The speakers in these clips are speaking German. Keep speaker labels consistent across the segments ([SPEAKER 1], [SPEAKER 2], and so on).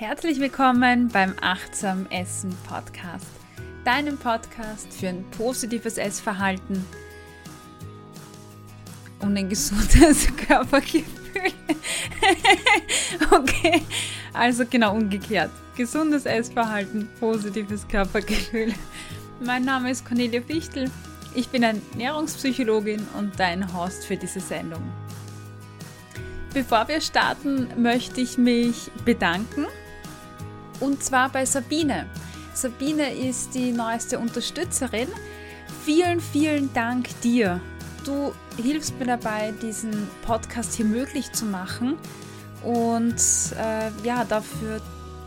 [SPEAKER 1] Herzlich willkommen beim Achtsam Essen Podcast, deinem Podcast für ein positives Essverhalten und ein gesundes Körpergefühl. okay, also genau umgekehrt. Gesundes Essverhalten, positives Körpergefühl. Mein Name ist Cornelia Fichtel. Ich bin Ernährungspsychologin und dein Host für diese Sendung. Bevor wir starten, möchte ich mich bedanken. Und zwar bei Sabine. Sabine ist die neueste Unterstützerin. Vielen, vielen Dank dir. Du hilfst mir dabei, diesen Podcast hier möglich zu machen. Und äh, ja, dafür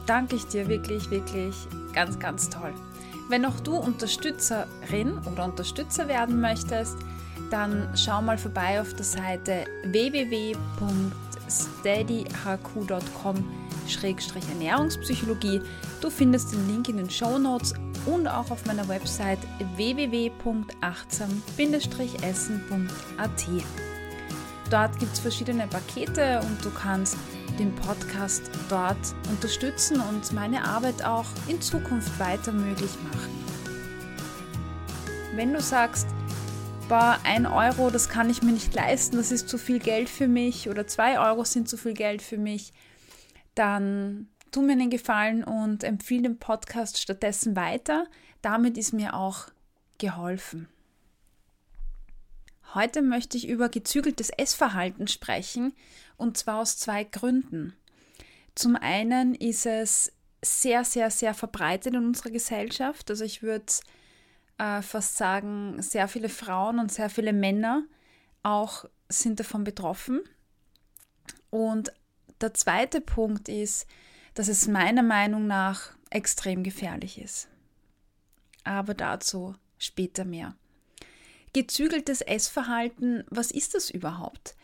[SPEAKER 1] danke ich dir wirklich, wirklich ganz, ganz toll. Wenn auch du Unterstützerin oder Unterstützer werden möchtest, dann schau mal vorbei auf der Seite www.steadyhq.com-ernährungspsychologie. Du findest den Link in den Show Notes und auch auf meiner Website www.achtsam-essen.at. Dort gibt es verschiedene Pakete und du kannst den Podcast dort unterstützen und meine Arbeit auch in Zukunft weiter möglich machen. Wenn du sagst, boah, ein Euro, das kann ich mir nicht leisten, das ist zu viel Geld für mich oder zwei Euro sind zu viel Geld für mich, dann tu mir einen Gefallen und empfehle den Podcast stattdessen weiter. Damit ist mir auch geholfen. Heute möchte ich über gezügeltes Essverhalten sprechen und zwar aus zwei Gründen. Zum einen ist es sehr, sehr, sehr verbreitet in unserer Gesellschaft. Also ich würde äh, fast sagen, sehr viele Frauen und sehr viele Männer auch sind davon betroffen. Und der zweite Punkt ist, dass es meiner Meinung nach extrem gefährlich ist. Aber dazu später mehr. Gezügeltes Essverhalten, was ist das überhaupt?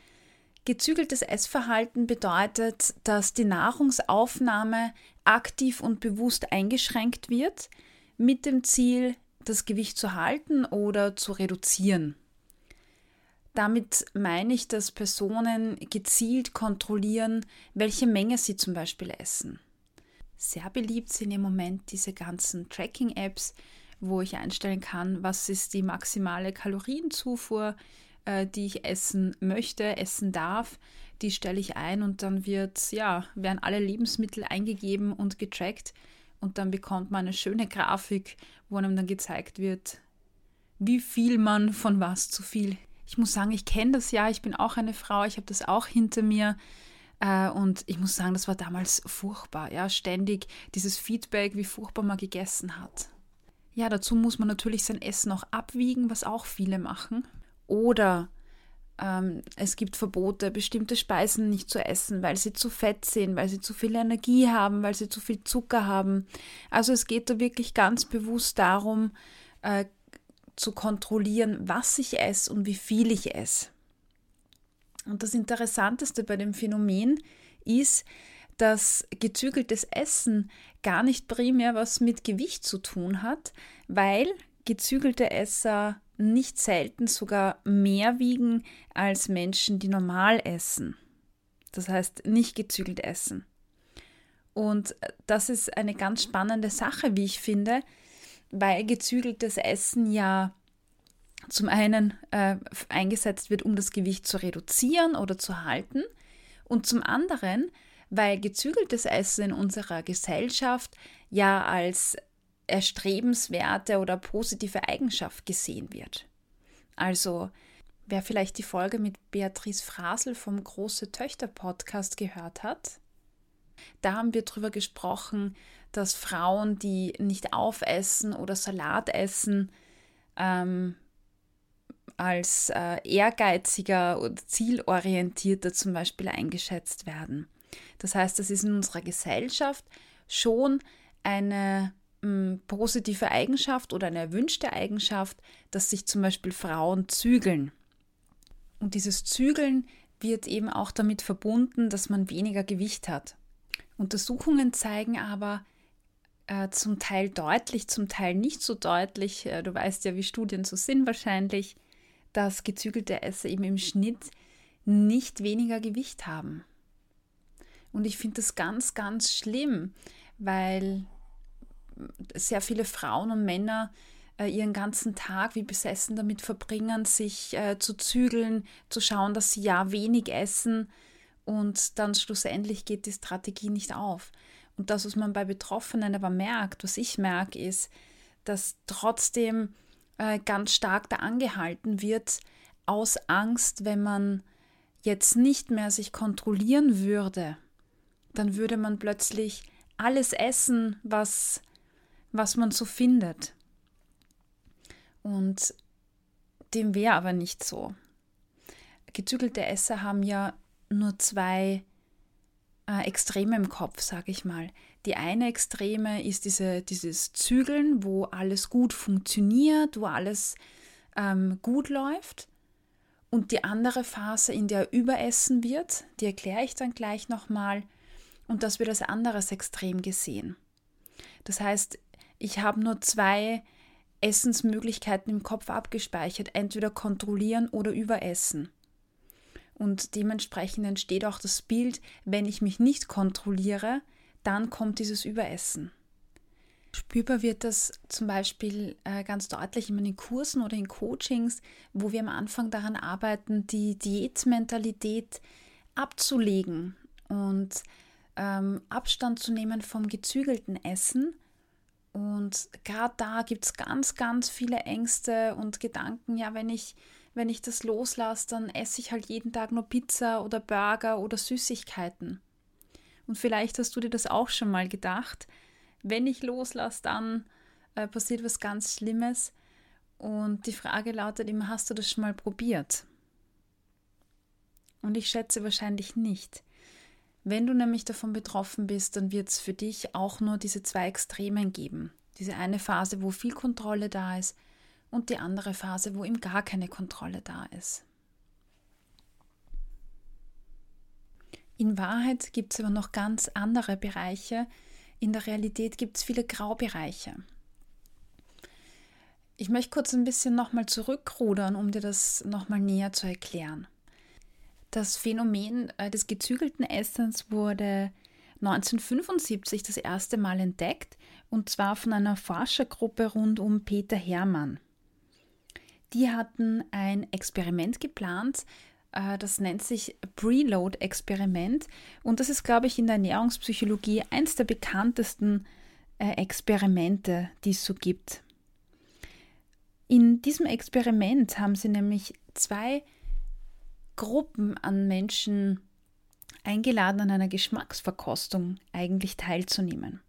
[SPEAKER 1] Gezügeltes Essverhalten bedeutet, dass die Nahrungsaufnahme aktiv und bewusst eingeschränkt wird, mit dem Ziel, das Gewicht zu halten oder zu reduzieren. Damit meine ich, dass Personen gezielt kontrollieren, welche Menge sie zum Beispiel essen. Sehr beliebt sind im Moment diese ganzen Tracking-Apps, wo ich einstellen kann, was ist die maximale Kalorienzufuhr, äh, die ich essen möchte, essen darf. Die stelle ich ein und dann wird, ja, werden alle Lebensmittel eingegeben und getrackt und dann bekommt man eine schöne Grafik, wo einem dann gezeigt wird, wie viel man von was zu viel. Ich muss sagen, ich kenne das ja, ich bin auch eine Frau, ich habe das auch hinter mir. Äh, und ich muss sagen, das war damals furchtbar. Ja, ständig dieses Feedback, wie furchtbar man gegessen hat. Ja, dazu muss man natürlich sein Essen auch abwiegen, was auch viele machen. Oder ähm, es gibt Verbote, bestimmte Speisen nicht zu essen, weil sie zu fett sind, weil sie zu viel Energie haben, weil sie zu viel Zucker haben. Also es geht da wirklich ganz bewusst darum, äh, zu kontrollieren, was ich esse und wie viel ich esse. Und das Interessanteste bei dem Phänomen ist, dass gezügeltes Essen gar nicht primär was mit Gewicht zu tun hat, weil gezügelte Esser nicht selten sogar mehr wiegen als Menschen, die normal essen. Das heißt, nicht gezügelt essen. Und das ist eine ganz spannende Sache, wie ich finde, weil gezügeltes Essen ja zum einen äh, eingesetzt wird, um das Gewicht zu reduzieren oder zu halten, und zum anderen, weil gezügeltes Essen in unserer Gesellschaft ja als erstrebenswerte oder positive Eigenschaft gesehen wird. Also, wer vielleicht die Folge mit Beatrice Frasel vom Große Töchter Podcast gehört hat, da haben wir darüber gesprochen, dass Frauen, die nicht aufessen oder Salat essen, ähm, als äh, ehrgeiziger oder zielorientierter zum Beispiel eingeschätzt werden. Das heißt, das ist in unserer Gesellschaft schon eine positive Eigenschaft oder eine erwünschte Eigenschaft, dass sich zum Beispiel Frauen zügeln. Und dieses Zügeln wird eben auch damit verbunden, dass man weniger Gewicht hat. Untersuchungen zeigen aber äh, zum Teil deutlich, zum Teil nicht so deutlich, äh, du weißt ja, wie Studien so sind wahrscheinlich, dass gezügelte Esser eben im Schnitt nicht weniger Gewicht haben. Und ich finde das ganz, ganz schlimm, weil sehr viele Frauen und Männer äh, ihren ganzen Tag wie besessen damit verbringen, sich zu zügeln, zu schauen, dass sie ja wenig essen und dann schlussendlich geht die Strategie nicht auf. Und das, was man bei Betroffenen aber merkt, was ich merke, ist, dass trotzdem äh, ganz stark da angehalten wird, aus Angst, wenn man jetzt nicht mehr sich kontrollieren würde, dann würde man plötzlich alles essen, was, was man so findet. Und dem wäre aber nicht so. Gezügelte Esser haben ja nur zwei äh, Extreme im Kopf, sage ich mal. Die eine Extreme ist diese, dieses Zügeln, wo alles gut funktioniert, wo alles ähm, gut läuft. Und die andere Phase, in der überessen wird, die erkläre ich dann gleich nochmal. Und das wird als anderes Extrem gesehen. Das heißt, ich habe nur zwei Essensmöglichkeiten im Kopf abgespeichert, entweder kontrollieren oder überessen. Und dementsprechend entsteht auch das Bild, wenn ich mich nicht kontrolliere, dann kommt dieses Überessen. Spürbar wird das zum Beispiel äh, ganz deutlich in den Kursen oder in Coachings, wo wir am Anfang daran arbeiten, die Diätmentalität abzulegen und ähm, Abstand zu nehmen vom gezügelten Essen. Und gerade da gibt es ganz, ganz viele Ängste und Gedanken, ja, wenn ich, wenn ich das loslasse, dann esse ich halt jeden Tag nur Pizza oder Burger oder Süßigkeiten. Und vielleicht hast du dir das auch schon mal gedacht, wenn ich loslasse, dann äh, passiert was ganz Schlimmes. Und die Frage lautet immer, hast du das schon mal probiert? Und ich schätze wahrscheinlich nicht. Wenn du nämlich davon betroffen bist, dann wird es für dich auch nur diese zwei Extremen geben. Diese eine Phase, wo viel Kontrolle da ist und die andere Phase, wo eben gar keine Kontrolle da ist. In Wahrheit gibt es aber noch ganz andere Bereiche, in der Realität gibt es viele Graubereiche. Ich möchte kurz ein bisschen nochmal zurückrudern, um dir das nochmal näher zu erklären. Das Phänomen äh, des gezügelten Essens wurde 1975 das erste Mal entdeckt und zwar von einer Forschergruppe rund um Peter Hermann. Die hatten ein Experiment geplant, äh, das nennt sich Preload-Experiment. Und das ist, glaube ich, in der Ernährungspsychologie eins der bekanntesten äh, Experimente, die es so gibt. In diesem Experiment haben sie nämlich zwei Gruppen an Menschen eingeladen, an einer Geschmacksverkostung eigentlich teilzunehmen.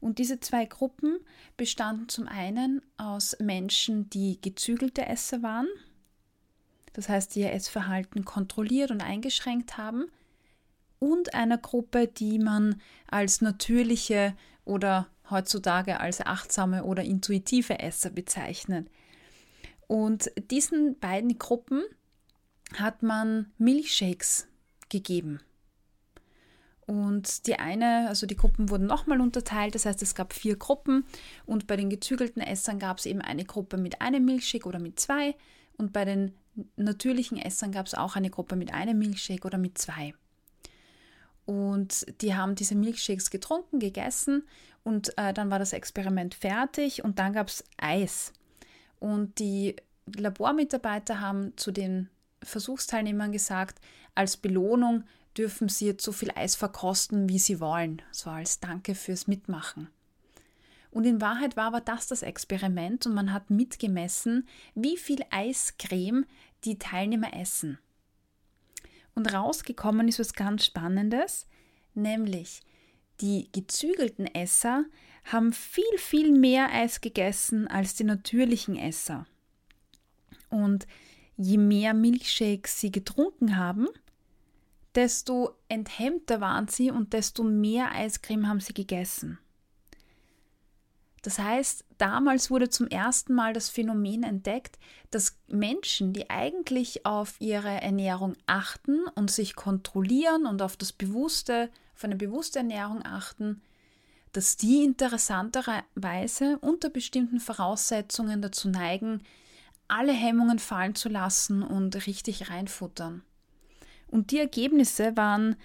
[SPEAKER 1] Und diese zwei Gruppen bestanden zum einen aus Menschen, die gezügelte Esser waren, das heißt, die ihr Essverhalten kontrolliert und eingeschränkt haben, und einer Gruppe, die man als natürliche oder heutzutage als achtsame oder intuitive Esser bezeichnet. Und diesen beiden Gruppen hat man Milchshakes gegeben. Und die eine, also die Gruppen wurden nochmal unterteilt, das heißt, es gab vier Gruppen. Und bei den gezügelten Essern gab es eben eine Gruppe mit einem Milchshake oder mit zwei. Und bei den natürlichen Essern gab es auch eine Gruppe mit einem Milchshake oder mit zwei. Und die haben diese Milchshakes getrunken, gegessen. Und äh, dann war das Experiment fertig. Und dann gab es Eis. Und die Labormitarbeiter haben zu den Versuchsteilnehmern gesagt, als Belohnung dürfen sie jetzt so viel Eis verkosten, wie sie wollen, so als Danke fürs Mitmachen. Und in Wahrheit war aber das das Experiment und man hat mitgemessen, wie viel Eiscreme die Teilnehmer essen. Und rausgekommen ist was ganz Spannendes, nämlich die gezügelten Esser haben viel, viel mehr Eis gegessen als die natürlichen Esser. Und je mehr Milchshakes sie getrunken haben, desto enthemmter waren sie und desto mehr Eiscreme haben sie gegessen. Das heißt, damals wurde zum ersten Mal das Phänomen entdeckt, dass Menschen, die eigentlich auf ihre Ernährung achten und sich kontrollieren und auf das bewusste, auf eine bewusste Ernährung achten, dass die interessanterweise unter bestimmten Voraussetzungen dazu neigen, alle Hemmungen fallen zu lassen und richtig reinfuttern. Und die Ergebnisse waren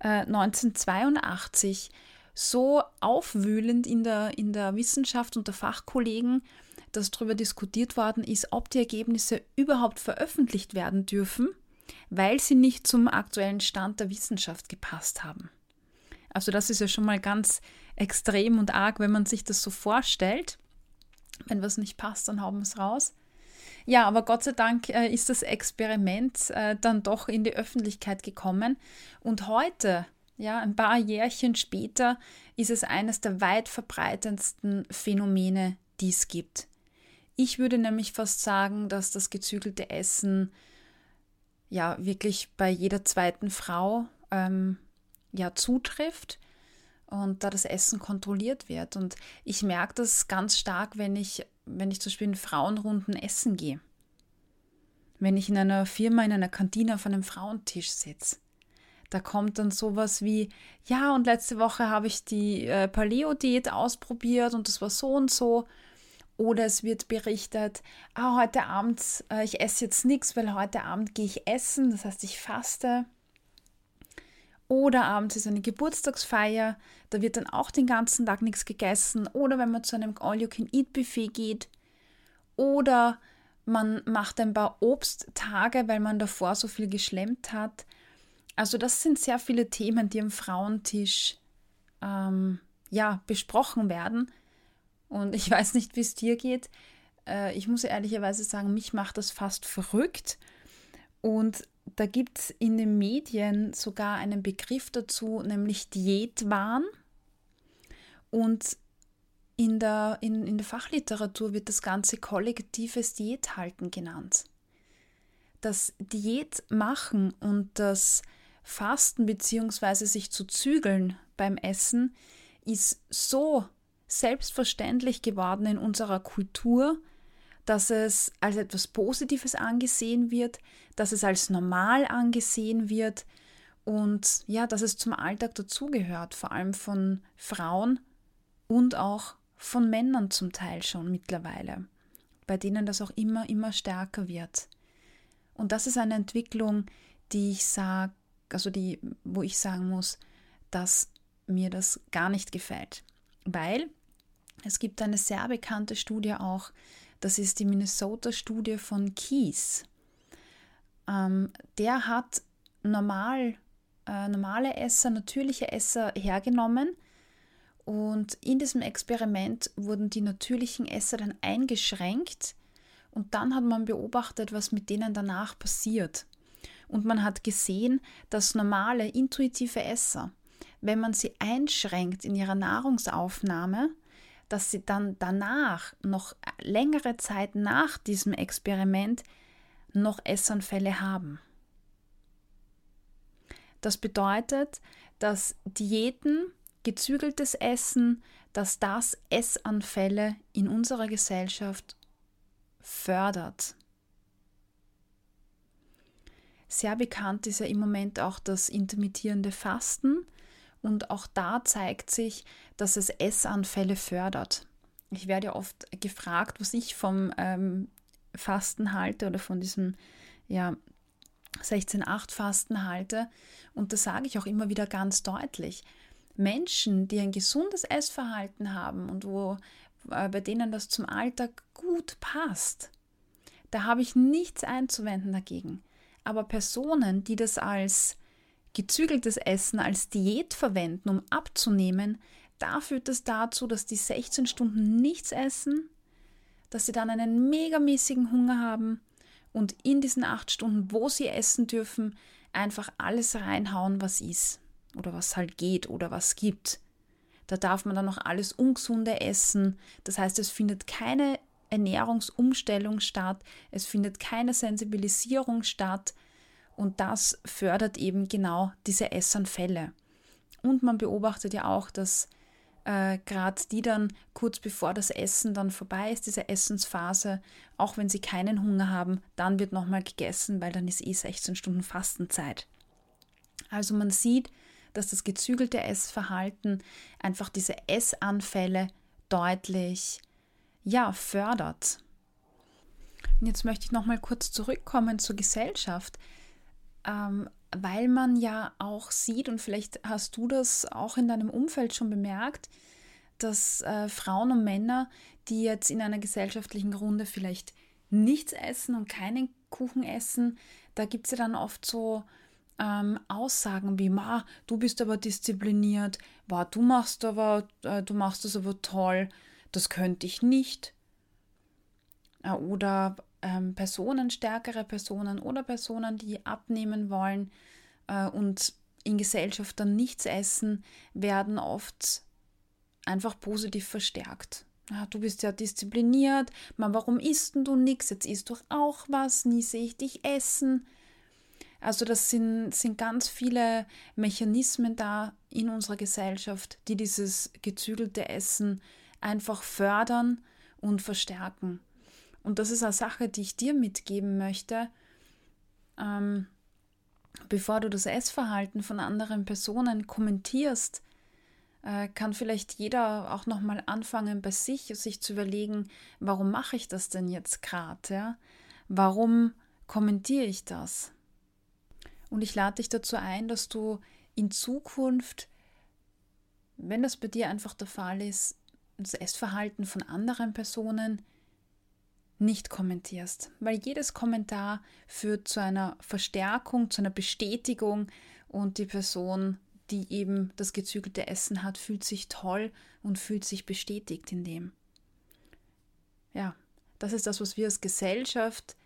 [SPEAKER 1] äh, 1982 so aufwühlend in der, in der Wissenschaft unter Fachkollegen, dass darüber diskutiert worden ist, ob die Ergebnisse überhaupt veröffentlicht werden dürfen, weil sie nicht zum aktuellen Stand der Wissenschaft gepasst haben. Also das ist ja schon mal ganz extrem und arg, wenn man sich das so vorstellt. Wenn was nicht passt, dann hauen wir es raus. Ja, aber Gott sei Dank äh, ist das Experiment äh, dann doch in die Öffentlichkeit gekommen. Und heute, ja, ein paar Jährchen später, ist es eines der weit verbreitendsten Phänomene, die es gibt. Ich würde nämlich fast sagen, dass das gezügelte Essen ja wirklich bei jeder zweiten Frau ähm, ja zutrifft und da das Essen kontrolliert wird. Und ich merke das ganz stark, wenn ich, wenn ich zum Beispiel in Frauenrunden essen gehe. Wenn ich in einer Firma, in einer Kantine auf einem Frauentisch sitze. Da kommt dann sowas wie, ja, und letzte Woche habe ich die äh, Paleo-Diät ausprobiert und das war so und so. Oder es wird berichtet, ah, heute Abend, äh, ich esse jetzt nichts, weil heute Abend gehe ich essen, das heißt, ich faste. Oder abends ist eine Geburtstagsfeier, da wird dann auch den ganzen Tag nichts gegessen. Oder wenn man zu einem All-You-Can-Eat-Buffet geht. Oder man macht ein paar Obsttage, weil man davor so viel geschlemmt hat. Also das sind sehr viele Themen, die am Frauentisch ähm, ja, besprochen werden. Und ich weiß nicht, wie es dir geht. Äh, ich muss ehrlicherweise sagen, mich macht das fast verrückt. Und da gibt es in den Medien sogar einen Begriff dazu, nämlich Diätwahn. Und in der, in, in der Fachliteratur wird das Ganze kollektives Diäthalten genannt. Das Diät machen und das Fasten bzw. sich zu zügeln beim Essen ist so selbstverständlich geworden in unserer Kultur, dass es als etwas Positives angesehen wird, dass es als normal angesehen wird und ja, dass es zum Alltag dazugehört, vor allem von Frauen und auch von Männern zum Teil schon mittlerweile, bei denen das auch immer, immer stärker wird. Und das ist eine Entwicklung, die ich sage, also die, wo ich sagen muss, dass mir das gar nicht gefällt. Weil es gibt eine sehr bekannte Studie auch, das ist die Minnesota-Studie von Kies. Ähm, der hat normal, äh, normale Esser, natürliche Esser hergenommen und in diesem Experiment wurden die natürlichen Esser dann eingeschränkt und dann hat man beobachtet, was mit denen danach passiert. Und man hat gesehen, dass normale, intuitive Esser, wenn man sie einschränkt in ihrer Nahrungsaufnahme, dass sie dann danach, noch längere Zeit nach diesem Experiment, noch Essanfälle haben. Das bedeutet, dass Diäten, gezügeltes Essen, dass das Essanfälle in unserer Gesellschaft fördert. Sehr bekannt ist ja im Moment auch das intermittierende Fasten, und auch da zeigt sich, dass es Essanfälle fördert. Ich werde ja oft gefragt, was ich vom ähm, Fasten halte oder von diesem ja, 16-8-Fasten halte. Und das sage ich auch immer wieder ganz deutlich. Menschen, die ein gesundes Essverhalten haben und wo, äh, bei denen das zum Alltag gut passt, da habe ich nichts einzuwenden dagegen. Aber Personen, die das als gezügeltes Essen als Diät verwenden, um abzunehmen, da führt es dazu, dass die 16 Stunden nichts essen, dass sie dann einen megamäßigen Hunger haben und in diesen 8 Stunden, wo sie essen dürfen, einfach alles reinhauen, was ist oder was halt geht oder was gibt. Da darf man dann noch alles Ungesunde essen. Das heißt, es findet keine Ernährungsumstellung statt, es findet keine Sensibilisierung statt, und das fördert eben genau diese Essanfälle. Und man beobachtet ja auch, dass äh, gerade die dann kurz bevor das Essen dann vorbei ist, diese Essensphase, auch wenn sie keinen Hunger haben, dann wird nochmal gegessen, weil dann ist eh 16 Stunden Fastenzeit. Also man sieht, dass das gezügelte Essverhalten einfach diese Essanfälle deutlich ja, fördert. Und jetzt möchte ich nochmal kurz zurückkommen zur Gesellschaft. Ähm, weil man ja auch sieht, und vielleicht hast du das auch in deinem Umfeld schon bemerkt, dass äh, Frauen und Männer, die jetzt in einer gesellschaftlichen Runde vielleicht nichts essen und keinen Kuchen essen, da gibt es ja dann oft so ähm, Aussagen wie, Ma, du bist aber diszipliniert, Ma, du machst aber, äh, du machst das aber toll, das könnte ich nicht. Äh, oder ähm, Personen, stärkere Personen oder Personen, die abnehmen wollen äh, und in Gesellschaft dann nichts essen, werden oft einfach positiv verstärkt. Ja, du bist ja diszipliniert, man, warum isst du nichts? Jetzt isst du auch was, nie sehe ich dich essen. Also das sind, sind ganz viele Mechanismen da in unserer Gesellschaft, die dieses gezügelte Essen einfach fördern und verstärken. Und das ist eine Sache, die ich dir mitgeben möchte, ähm, bevor du das Essverhalten von anderen Personen kommentierst, äh, kann vielleicht jeder auch nochmal anfangen bei sich, sich zu überlegen, warum mache ich das denn jetzt gerade? Ja? Warum kommentiere ich das? Und ich lade dich dazu ein, dass du in Zukunft, wenn das bei dir einfach der Fall ist, das Essverhalten von anderen Personen nicht kommentierst, weil jedes Kommentar führt zu einer Verstärkung, zu einer Bestätigung und die Person, die eben das gezügelte Essen hat, fühlt sich toll und fühlt sich bestätigt in dem. Ja, das ist das, was wir als Gesellschaft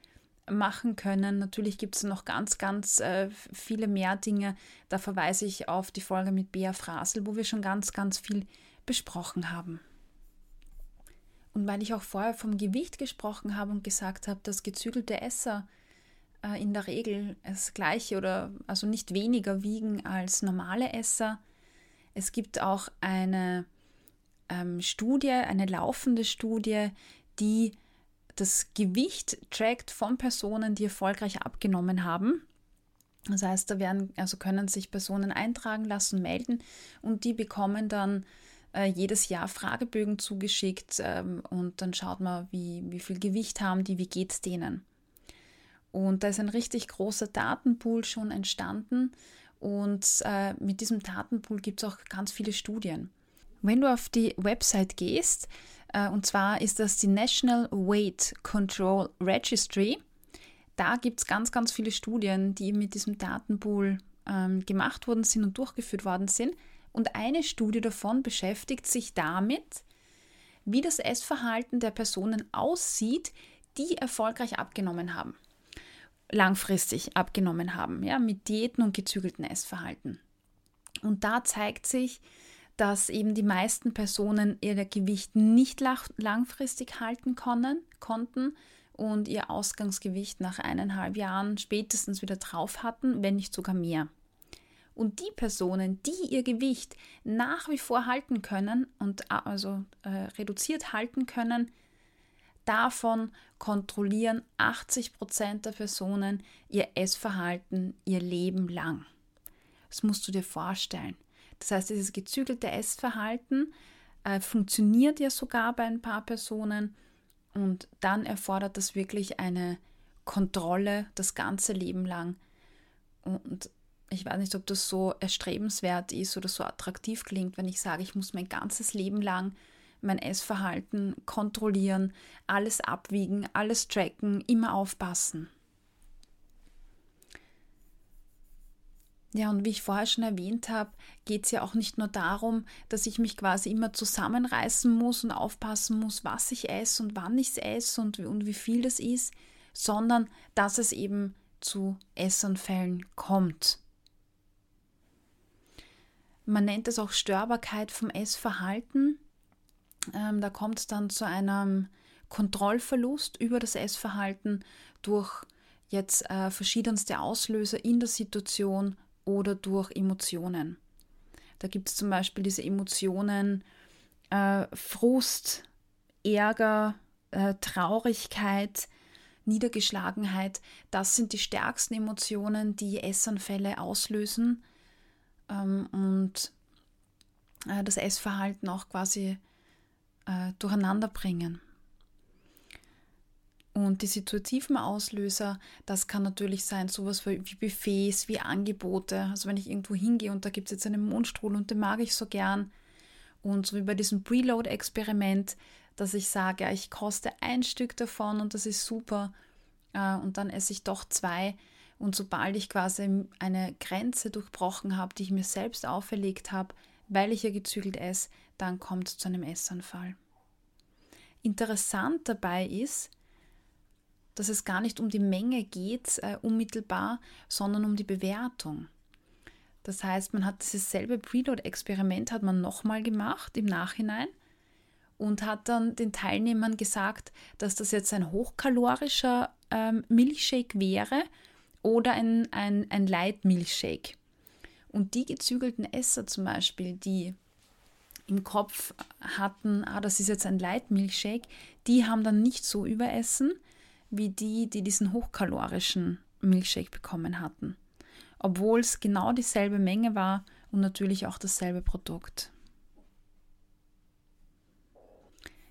[SPEAKER 1] machen können. Natürlich gibt es noch ganz, ganz äh, viele mehr Dinge. Da verweise ich auf die Folge mit Bea Frasel, wo wir schon ganz, ganz viel besprochen haben. Und weil ich auch vorher vom Gewicht gesprochen habe und gesagt habe, dass gezügelte Esser äh, in der Regel das gleiche oder also nicht weniger wiegen als normale Esser. Es gibt auch eine ähm, Studie, eine laufende Studie, die das Gewicht trackt von Personen, die erfolgreich abgenommen haben. Das heißt, da werden, also können sich Personen eintragen lassen, melden und die bekommen dann äh, jedes Jahr Fragebögen zugeschickt ähm, und dann schaut man, wie, wie viel Gewicht haben die, wie geht es denen. Und da ist ein richtig großer Datenpool schon entstanden und äh, mit diesem Datenpool gibt es auch ganz viele Studien. Wenn du auf die Website gehst, äh, und zwar ist das die National Weight Control Registry. Da gibt es ganz, ganz viele Studien, die mit diesem Datenpool ähm, gemacht worden sind und durchgeführt worden sind. Und eine Studie davon beschäftigt sich damit, wie das Essverhalten der Personen aussieht, die erfolgreich abgenommen haben, langfristig abgenommen haben, ja, mit Diäten und gezügelten Essverhalten. Und da zeigt sich, dass eben die meisten Personen ihr Gewicht nicht langfristig halten können, konnten und ihr Ausgangsgewicht nach eineinhalb Jahren spätestens wieder drauf hatten, wenn nicht sogar mehr. Und die Personen, die ihr Gewicht nach wie vor halten können und also äh, reduziert halten können, davon kontrollieren 80 Prozent der Personen ihr Essverhalten ihr Leben lang. Das musst du dir vorstellen. Das heißt, dieses gezügelte Essverhalten äh, funktioniert ja sogar bei ein paar Personen und dann erfordert das wirklich eine Kontrolle das ganze Leben lang. Und ich weiß nicht, ob das so erstrebenswert ist oder so attraktiv klingt, wenn ich sage, ich muss mein ganzes Leben lang mein Essverhalten kontrollieren, alles abwiegen, alles tracken, immer aufpassen. Ja, und wie ich vorher schon erwähnt habe, geht es ja auch nicht nur darum, dass ich mich quasi immer zusammenreißen muss und aufpassen muss, was ich esse und wann ich es esse und, und wie viel das ist, sondern dass es eben zu Essanfällen kommt. Man nennt es auch Störbarkeit vom Essverhalten. Ähm, da kommt es dann zu einem Kontrollverlust über das Essverhalten durch jetzt äh, verschiedenste Auslöser in der Situation oder durch Emotionen. Da gibt es zum Beispiel diese Emotionen äh, Frust, Ärger, äh, Traurigkeit, Niedergeschlagenheit. Das sind die stärksten Emotionen, die Essanfälle auslösen ähm, und äh, das Essverhalten auch quasi äh, durcheinander bringen. Und die situativen Auslöser, das kann natürlich sein, sowas wie Buffets, wie Angebote. Also wenn ich irgendwo hingehe und da gibt es jetzt einen Mundstrudel und den mag ich so gern. Und so wie bei diesem Preload-Experiment, dass ich sage, ich koste ein Stück davon und das ist super. Äh, und dann esse ich doch zwei. Und sobald ich quasi eine Grenze durchbrochen habe, die ich mir selbst auferlegt habe, weil ich ja gezügelt esse, dann kommt es zu einem Essanfall. Interessant dabei ist, dass es gar nicht um die Menge geht, äh, unmittelbar, sondern um die Bewertung. Das heißt, man hat dieses selbe Preload-Experiment hat man nochmal gemacht im Nachhinein und hat dann den Teilnehmern gesagt, dass das jetzt ein hochkalorischer ähm, Milchshake wäre oder ein, ein, ein Light-Milchshake. Und die gezügelten Esser zum Beispiel, die im Kopf hatten, ah, das ist jetzt ein Light-Milchshake, die haben dann nicht so überessen, wie die, die diesen hochkalorischen Milchshake bekommen hatten. Obwohl es genau dieselbe Menge war und natürlich auch dasselbe Produkt.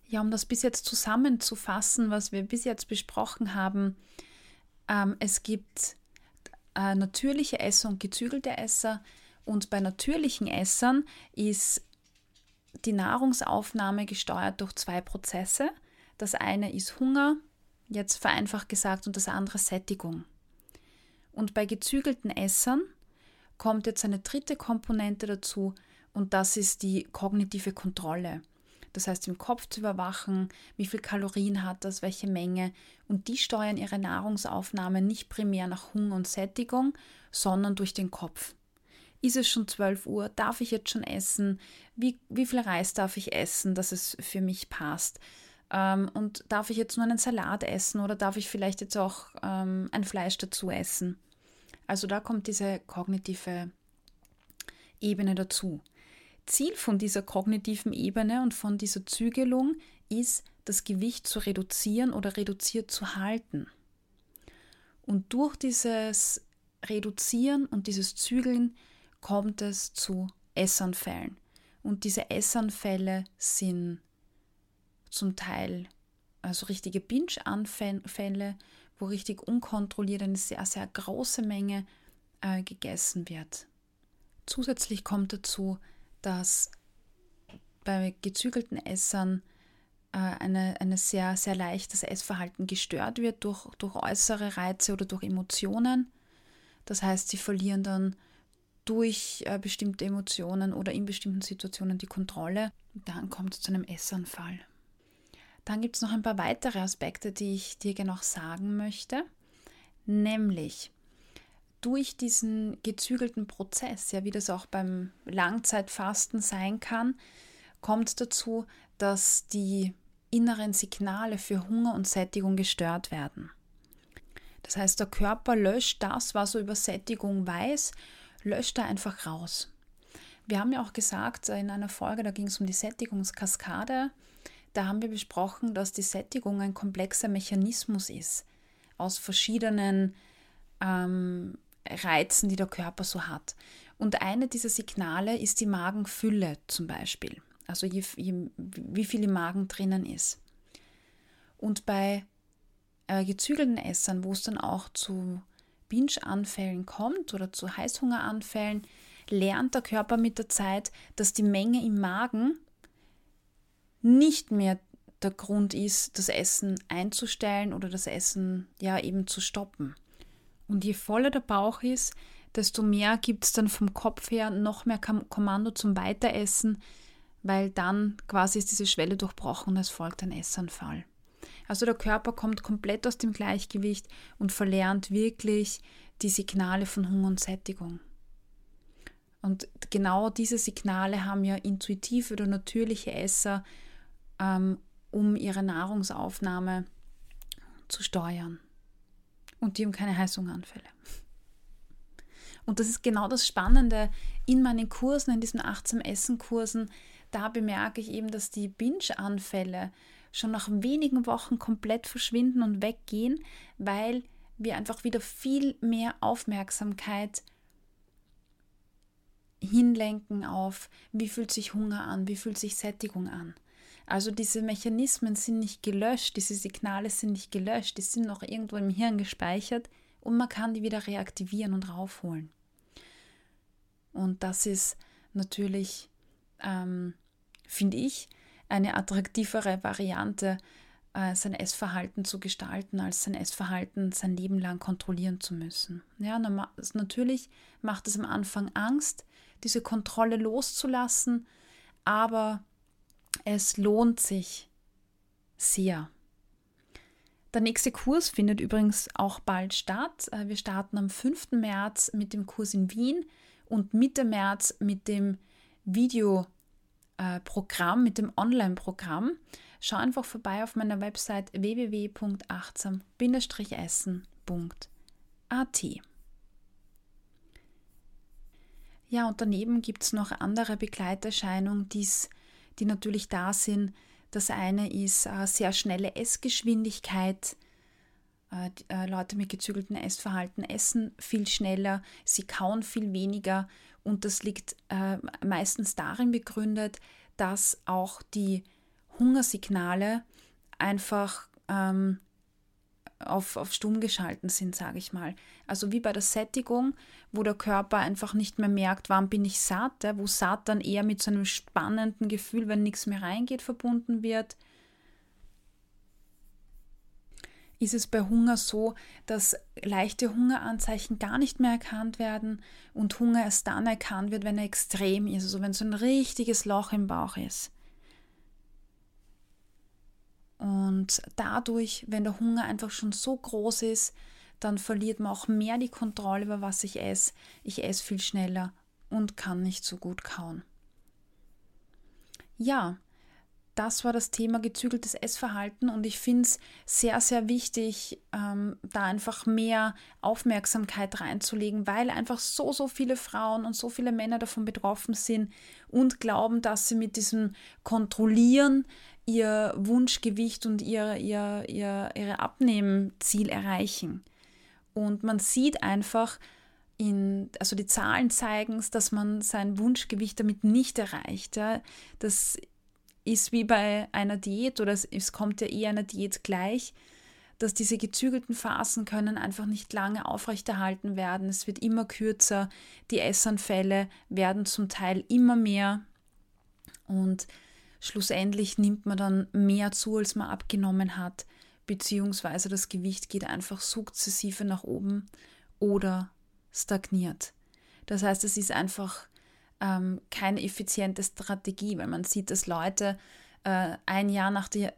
[SPEAKER 1] Ja, um das bis jetzt zusammenzufassen, was wir bis jetzt besprochen haben, ähm, es gibt äh, natürliche Esser und gezügelte Esser. Und bei natürlichen Essern ist die Nahrungsaufnahme gesteuert durch zwei Prozesse. Das eine ist Hunger, jetzt vereinfacht gesagt, und das andere Sättigung. Und bei gezügelten Essern kommt jetzt eine dritte Komponente dazu und das ist die kognitive Kontrolle. Das heißt, im Kopf zu überwachen, wie viel Kalorien hat das, welche Menge. Und die steuern ihre Nahrungsaufnahme nicht primär nach Hunger und Sättigung, sondern durch den Kopf. Ist es schon 12 Uhr? Darf ich jetzt schon essen? Wie, wie viel Reis darf ich essen, dass es für mich passt? Ähm, und darf ich jetzt nur einen Salat essen oder darf ich vielleicht jetzt auch ähm, ein Fleisch dazu essen? Also da kommt diese kognitive Ebene dazu. Ziel von dieser kognitiven Ebene und von dieser Zügelung ist, das Gewicht zu reduzieren oder reduziert zu halten. Und durch dieses Reduzieren und dieses Zügeln kommt es zu Essanfällen. Und diese Essanfälle sind zum Teil also richtige Binge-Anfälle, wo richtig unkontrolliert eine sehr, sehr große Menge äh, gegessen wird. Zusätzlich kommt dazu, dass bei gezügelten Essern äh, eine, eine sehr, sehr leichtes Essverhalten gestört wird durch, durch äußere Reize oder durch Emotionen. Das heißt, sie verlieren dann durch äh, bestimmte Emotionen oder in bestimmten Situationen die Kontrolle. Und dann kommt es zu einem Essanfall. Dann gibt es noch ein paar weitere Aspekte, die ich dir noch sagen möchte. Nämlich durch diesen gezügelten Prozess, ja, wie das auch beim Langzeitfasten sein kann, kommt dazu, dass die inneren Signale für Hunger und Sättigung gestört werden. Das heißt, der Körper löscht das, was er über Sättigung weiß, löscht er einfach raus. Wir haben ja auch gesagt in einer Folge, da ging es um die Sättigungskaskade, da haben wir besprochen, dass die Sättigung ein komplexer Mechanismus ist aus verschiedenen ähm, Reizen, die der Körper so hat. Und eine dieser Signale ist die Magenfülle zum Beispiel, also je, je, wie viel im Magen drinnen ist. Und bei äh, gezügelten Essern, wo es dann auch zu Binge-Anfällen kommt oder zu Heißhungeranfällen, lernt der Körper mit der Zeit, dass die Menge im Magen nicht mehr der Grund ist, das Essen einzustellen oder das Essen ja eben zu stoppen. Und je voller der Bauch ist, desto mehr gibt es dann vom Kopf her noch mehr Kommando zum Weiteressen, weil dann quasi ist diese Schwelle durchbrochen und es folgt ein Essanfall. Also der Körper kommt komplett aus dem Gleichgewicht und verlernt wirklich die Signale von Hunger und Sättigung. Und genau diese Signale haben ja intuitive oder natürliche Esser ähm, um ihre Nahrungsaufnahme zu steuern. Und die haben keine Heißhungeranfälle. Und das ist genau das Spannende in meinen Kursen, in diesen 18 Essen-Kursen. Da bemerke ich eben, dass die Binge-Anfälle schon nach wenigen Wochen komplett verschwinden und weggehen, weil wir einfach wieder viel mehr Aufmerksamkeit hinlenken auf, wie fühlt sich Hunger an, wie fühlt sich Sättigung an. Also diese Mechanismen sind nicht gelöscht, diese Signale sind nicht gelöscht, die sind noch irgendwo im Hirn gespeichert und man kann die wieder reaktivieren und raufholen. Und das ist natürlich, ähm, finde ich, eine attraktivere Variante, äh, sein Essverhalten zu gestalten, als sein Essverhalten sein Leben lang kontrollieren zu müssen. Ja, natürlich macht es am Anfang Angst, diese Kontrolle loszulassen, aber es lohnt sich sehr. Der nächste Kurs findet übrigens auch bald statt. Äh, wir starten am 5. März mit dem Kurs in Wien und Mitte März mit dem Videoprogramm, mit dem Online-Programm. Schau einfach vorbei auf meiner Website www.achtsam-essen.at. Ja, und daneben gibt es noch andere Begleiterscheinungen, die's, die natürlich da sind. Das eine ist äh, sehr schnelle Essgeschwindigkeit. Äh, äh, Leute mit gezügeltem Essverhalten essen viel schneller, sie kauen viel weniger und das liegt meistens darin begründet, dass auch die Hungersignale einfach ähm, auf, auf stumm geschalten sind, sage ich mal. Also wie bei der Sättigung, wo der Körper einfach nicht mehr merkt, wann bin ich satt, wo satt dann eher mit so einem spannenden Gefühl, wenn nichts mehr reingeht, verbunden wird. Ist es bei Hunger so, dass leichte Hungeranzeichen gar nicht mehr erkannt werden und Hunger erst dann erkannt wird, wenn er extrem ist, also wenn so ein richtiges Loch im Bauch ist. Und dadurch, wenn der Hunger einfach schon so groß ist, dann verliert man auch mehr die Kontrolle über was ich esse. Ich esse viel schneller und kann nicht so gut kauen. Ja, das war das Thema gezügeltes Essverhalten und ich finde es sehr, sehr wichtig, ähm, da einfach mehr Aufmerksamkeit reinzulegen, weil einfach so, so viele Frauen und so viele Männer davon betroffen sind und glauben, dass sie mit diesem Kontrollieren ihr Wunschgewicht und ihr, ihr, ihr, ihre Abnehmziel erreichen. Und man sieht einfach, in, also die Zahlen zeigen es, dass man sein Wunschgewicht damit nicht erreicht. Ja. Das ist wie bei einer Diät oder es, es kommt ja eher einer Diät gleich, dass diese gezügelten Phasen können einfach nicht lange aufrechterhalten werden. Es wird immer kürzer, die Essanfälle werden zum Teil immer mehr und schlussendlich nimmt man dann mehr zu, als man abgenommen hat, beziehungsweise das Gewicht geht einfach sukzessive nach oben oder stagniert. Das heißt, es ist einfach ähm, keine effiziente Strategie, weil man sieht, dass Leute äh, ein Jahr nach der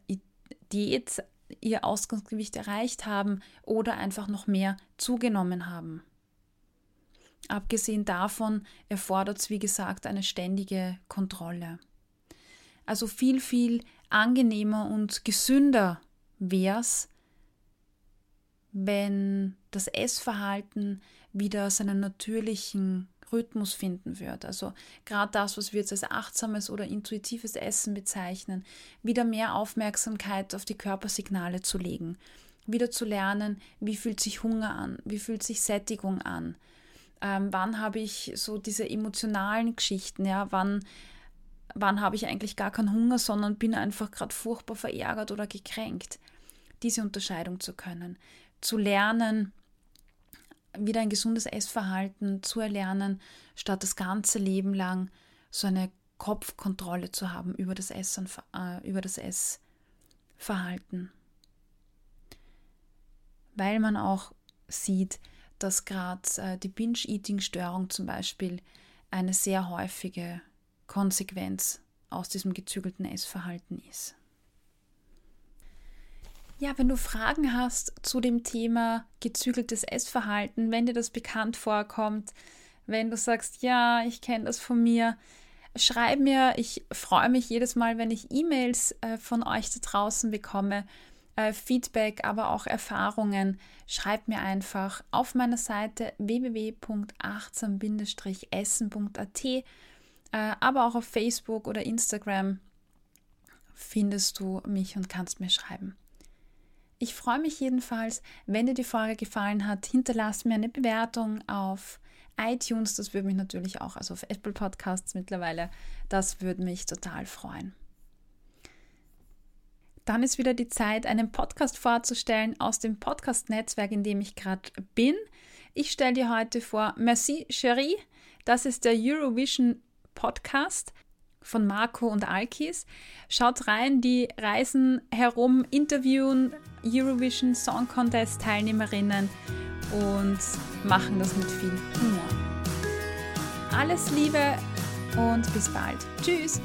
[SPEAKER 1] Diät ihr Ausgangsgewicht erreicht haben oder einfach noch mehr zugenommen haben. Abgesehen davon erfordert es, wie gesagt, eine ständige Kontrolle. Also viel, viel angenehmer und gesünder wäre es, wenn das Essverhalten wieder seinen natürlichen Rhythmus finden wird. Also gerade das, was wir jetzt als achtsames oder intuitives Essen bezeichnen, wieder mehr Aufmerksamkeit auf die Körpersignale zu legen, wieder zu lernen, wie fühlt sich Hunger an, wie fühlt sich Sättigung an, ähm, wann habe ich so diese emotionalen Geschichten, ja, wann wann habe ich eigentlich gar keinen Hunger, sondern bin einfach gerade furchtbar verärgert oder gekränkt. Diese Unterscheidung zu können, zu lernen, wieder ein gesundes Essverhalten zu erlernen, statt das ganze Leben lang so eine Kopfkontrolle zu haben über das Essen, äh, über das Essverhalten. Weil man auch sieht, dass gerade äh, die Binge-Eating-Störung zum Beispiel eine sehr häufige Konsequenz aus diesem gezügelten Essverhalten ist. Ja, wenn du Fragen hast zu dem Thema gezügeltes Essverhalten, wenn dir das bekannt vorkommt, wenn du sagst, ja, ich kenne das von mir, schreib mir. Ich freue mich jedes Mal, wenn ich E-Mails äh, von euch da draußen bekomme, äh, Feedback, aber auch Erfahrungen. Schreib mir einfach auf meiner Seite www.achtsam-essen.at aber auch auf Facebook oder Instagram findest du mich und kannst mir schreiben. Ich freue mich jedenfalls, wenn dir die Folge gefallen hat, hinterlass mir eine Bewertung auf iTunes, das würde mich natürlich auch, also auf Apple Podcasts mittlerweile, das würde mich total freuen. dann ist wieder die Zeit, einen Podcast vorzustellen aus dem Podcast-Netzwerk, in dem ich gerade bin. Ich stelle dir heute vor Merci Cherie. Das ist der Eurovision Podcast von Marco und Alkis. Schaut rein, die reisen herum, interviewen Eurovision Song Contest Teilnehmerinnen und machen das mit viel Humor. Alles Liebe und bis bald. Tschüss!